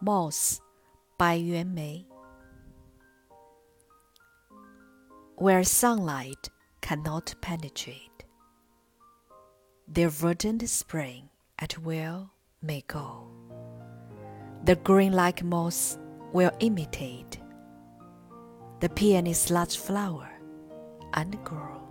moss 白缘梅 where sunlight cannot penetrate. There verdant spring at will may go. The green like moss will imitate the peony's large flower and grow.